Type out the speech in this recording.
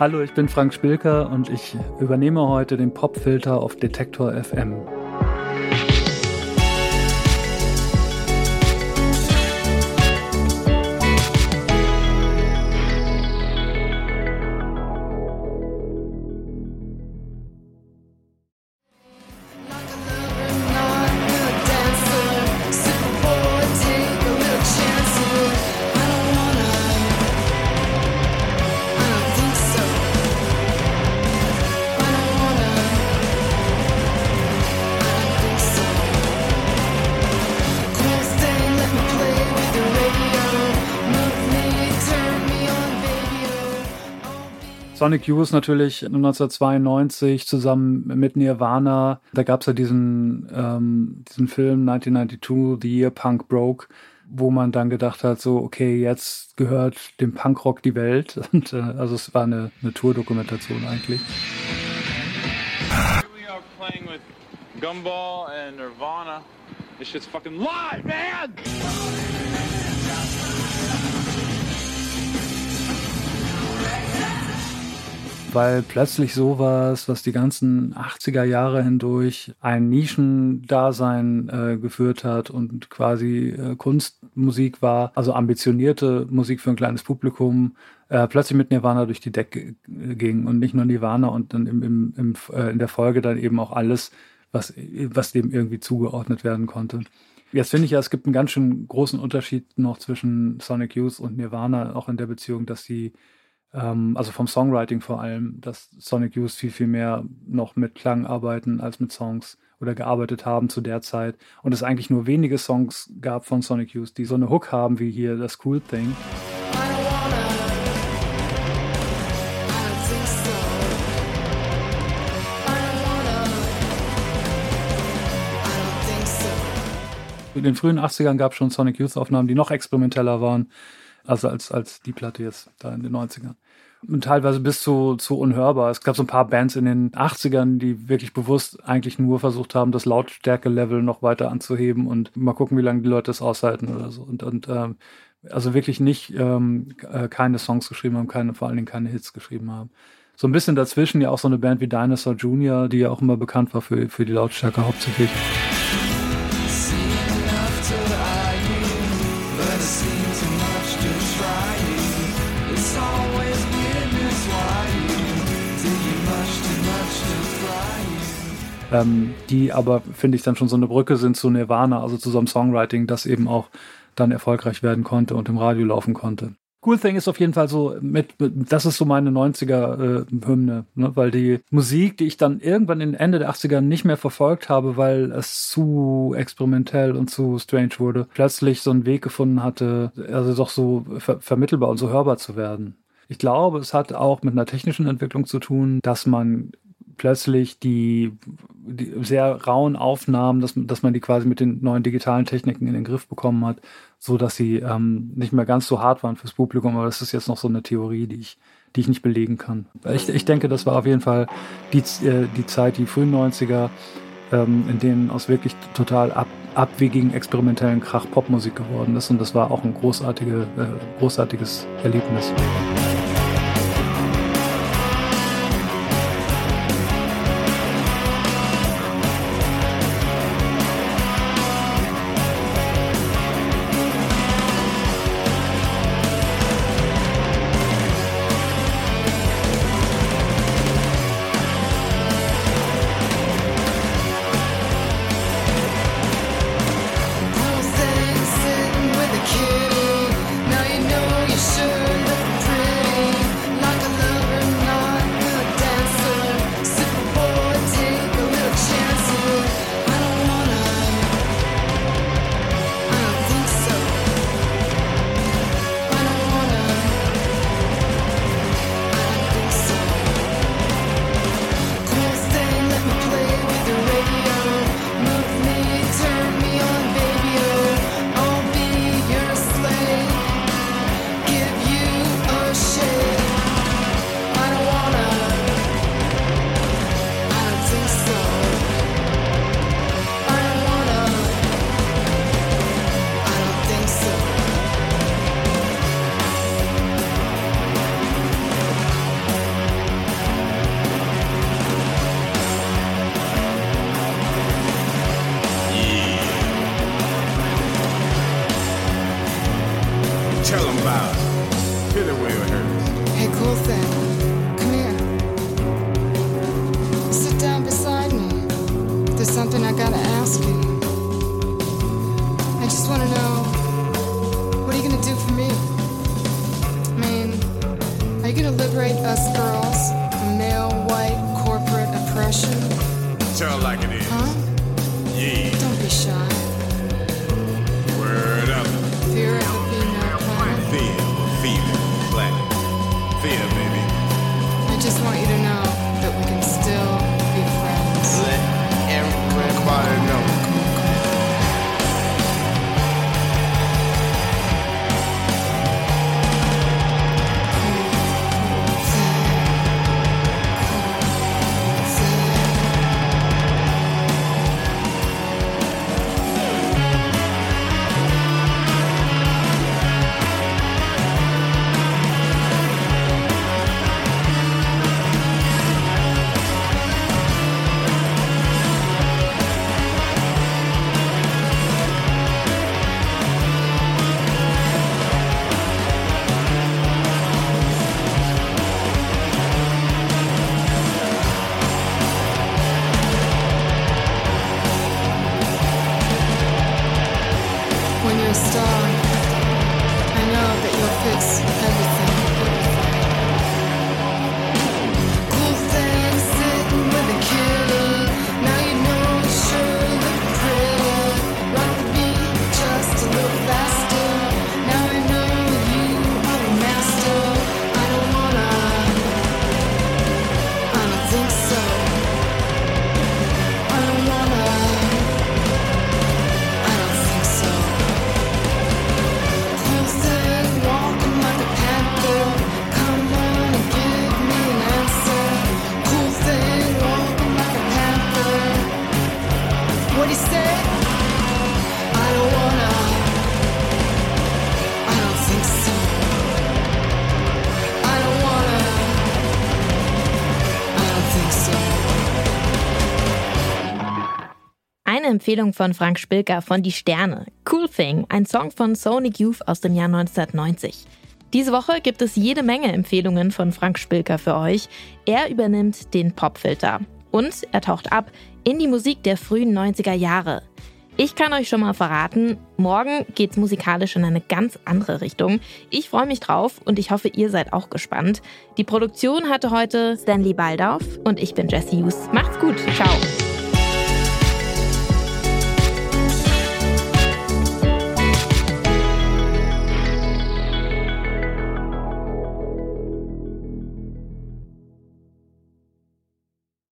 Hallo, ich bin Frank Spilker und ich übernehme heute den Popfilter auf Detektor FM. Sonic Youth natürlich 1992 zusammen mit Nirvana. Da gab es ja diesen, ähm, diesen Film 1992, The Year Punk Broke, wo man dann gedacht hat, so, okay, jetzt gehört dem Punkrock die Welt. Und äh, also es war eine, eine Tour-Dokumentation eigentlich. Here we are playing with Gumball and Nirvana. This shit's fucking live, man! Weil plötzlich sowas, was die ganzen 80er Jahre hindurch ein Nischendasein äh, geführt hat und quasi äh, Kunstmusik war, also ambitionierte Musik für ein kleines Publikum, äh, plötzlich mit Nirvana durch die Decke ging und nicht nur Nirvana und dann im, im, im, äh, in der Folge dann eben auch alles, was, was dem irgendwie zugeordnet werden konnte. Jetzt finde ich ja, es gibt einen ganz schön großen Unterschied noch zwischen Sonic Youth und Nirvana, auch in der Beziehung, dass sie ähm, also vom Songwriting vor allem, dass Sonic Youth viel, viel mehr noch mit Klang arbeiten als mit Songs oder gearbeitet haben zu der Zeit. Und es eigentlich nur wenige Songs gab von Sonic Youth, die so eine Hook haben wie hier das Cool Thing. In den frühen 80ern gab es schon Sonic Youth Aufnahmen, die noch experimenteller waren also als, als die Platte jetzt da in den 90ern. Und teilweise bis zu, zu unhörbar. Es gab so ein paar Bands in den 80ern, die wirklich bewusst eigentlich nur versucht haben, das Lautstärke-Level noch weiter anzuheben und mal gucken, wie lange die Leute das aushalten oder so. Und, und ähm, also wirklich nicht ähm, äh, keine Songs geschrieben haben, keine, vor allen Dingen keine Hits geschrieben haben. So ein bisschen dazwischen ja auch so eine Band wie Dinosaur Jr., die ja auch immer bekannt war für, für die Lautstärke hauptsächlich. Ähm, die aber, finde ich, dann schon so eine Brücke sind zu Nirvana, also zu so einem Songwriting, das eben auch dann erfolgreich werden konnte und im Radio laufen konnte. Cool Thing ist auf jeden Fall so mit, mit das ist so meine 90er äh, ne? weil die Musik, die ich dann irgendwann in Ende der 80er nicht mehr verfolgt habe, weil es zu experimentell und zu strange wurde, plötzlich so einen Weg gefunden hatte, also doch so ver vermittelbar und so hörbar zu werden. Ich glaube, es hat auch mit einer technischen Entwicklung zu tun, dass man plötzlich die, die sehr rauen Aufnahmen, dass, dass man die quasi mit den neuen digitalen Techniken in den Griff bekommen hat, so dass sie ähm, nicht mehr ganz so hart waren fürs Publikum. Aber das ist jetzt noch so eine Theorie, die ich, die ich nicht belegen kann. Ich, ich denke, das war auf jeden Fall die, äh, die Zeit, die frühen 90er, ähm, in denen aus wirklich total ab, abwegigen, experimentellen Krach Popmusik geworden ist. Und das war auch ein großartige, äh, großartiges Erlebnis. Nah, about it where it hurts. Hey, cool thing. Come here. Sit down beside me. There's something I gotta ask you. I just wanna know what are you gonna do for me? I mean, are you gonna liberate us girls from male white corporate oppression? Tell like it is. Huh? Yeah, Don't be shy. fear me. Eine Empfehlung von Frank Spilker von Die Sterne. Cool Thing, ein Song von Sonic Youth aus dem Jahr 1990. Diese Woche gibt es jede Menge Empfehlungen von Frank Spilker für euch. Er übernimmt den Popfilter. Und er taucht ab in die Musik der frühen 90er Jahre. Ich kann euch schon mal verraten, morgen geht's musikalisch in eine ganz andere Richtung. Ich freue mich drauf und ich hoffe, ihr seid auch gespannt. Die Produktion hatte heute Stanley Baldauf und ich bin Jesse Hughes. Macht's gut, ciao.